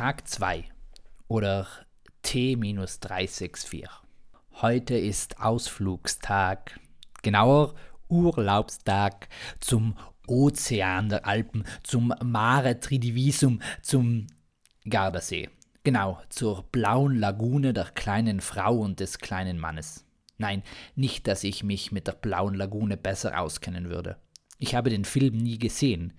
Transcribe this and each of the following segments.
Tag 2 oder T-364. Heute ist Ausflugstag, genauer Urlaubstag zum Ozean der Alpen, zum Mare Tridivisum, zum Gardasee. Genau, zur blauen Lagune der kleinen Frau und des kleinen Mannes. Nein, nicht, dass ich mich mit der blauen Lagune besser auskennen würde. Ich habe den Film nie gesehen.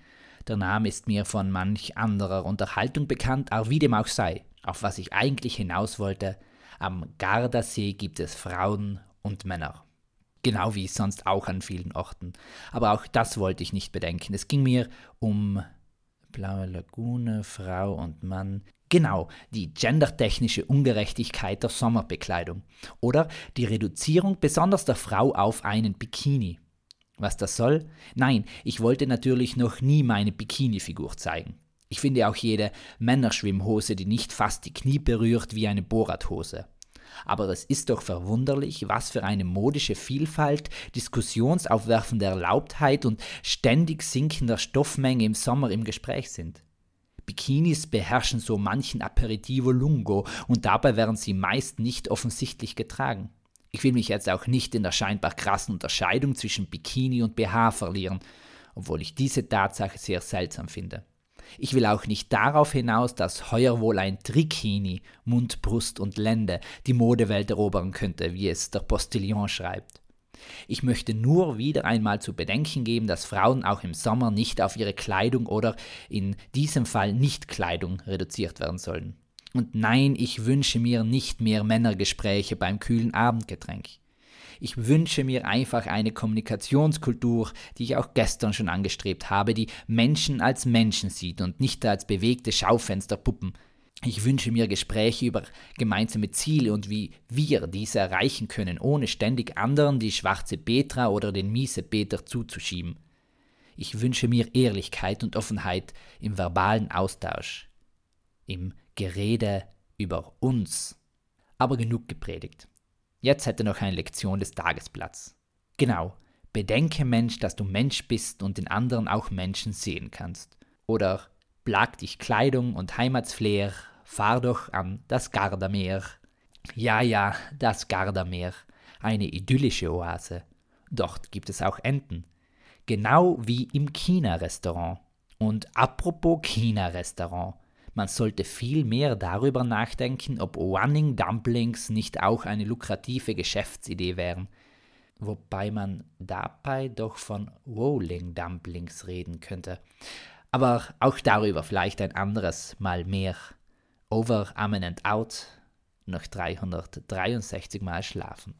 Der Name ist mir von manch anderer Unterhaltung bekannt, aber wie dem auch sei, auf was ich eigentlich hinaus wollte, am Gardasee gibt es Frauen und Männer. Genau wie sonst auch an vielen Orten. Aber auch das wollte ich nicht bedenken. Es ging mir um blaue Lagune, Frau und Mann. Genau, die gendertechnische Ungerechtigkeit der Sommerbekleidung. Oder die Reduzierung besonders der Frau auf einen Bikini. Was das soll? Nein, ich wollte natürlich noch nie meine Bikini-Figur zeigen. Ich finde auch jede Männerschwimmhose, die nicht fast die Knie berührt, wie eine Borathose. Aber es ist doch verwunderlich, was für eine modische Vielfalt, diskussionsaufwerfende Erlaubtheit und ständig sinkender Stoffmenge im Sommer im Gespräch sind. Bikinis beherrschen so manchen Aperitivo Lungo und dabei werden sie meist nicht offensichtlich getragen. Ich will mich jetzt auch nicht in der scheinbar krassen Unterscheidung zwischen Bikini und BH verlieren, obwohl ich diese Tatsache sehr seltsam finde. Ich will auch nicht darauf hinaus, dass heuer wohl ein Trikini, Mund, Brust und Lände die Modewelt erobern könnte, wie es der Postillon schreibt. Ich möchte nur wieder einmal zu bedenken geben, dass Frauen auch im Sommer nicht auf ihre Kleidung oder in diesem Fall Nicht-Kleidung reduziert werden sollen. Und nein, ich wünsche mir nicht mehr Männergespräche beim kühlen Abendgetränk. Ich wünsche mir einfach eine Kommunikationskultur, die ich auch gestern schon angestrebt habe, die Menschen als Menschen sieht und nicht als bewegte Schaufensterpuppen. Ich wünsche mir Gespräche über gemeinsame Ziele und wie wir diese erreichen können, ohne ständig anderen die schwarze Petra oder den miese Peter zuzuschieben. Ich wünsche mir Ehrlichkeit und Offenheit im verbalen Austausch, im Gerede über uns. Aber genug gepredigt. Jetzt hätte noch eine Lektion des Tages Platz. Genau, bedenke Mensch, dass du Mensch bist und in anderen auch Menschen sehen kannst. Oder plag dich Kleidung und Heimatsflair, fahr doch an das Gardameer. Ja, ja, das Gardameer, eine idyllische Oase. Dort gibt es auch Enten. Genau wie im China-Restaurant. Und apropos China-Restaurant, man sollte viel mehr darüber nachdenken, ob Running Dumplings nicht auch eine lukrative Geschäftsidee wären. Wobei man dabei doch von Rolling Dumplings reden könnte. Aber auch darüber vielleicht ein anderes Mal mehr. Over, Amen and Out, noch 363 Mal schlafen.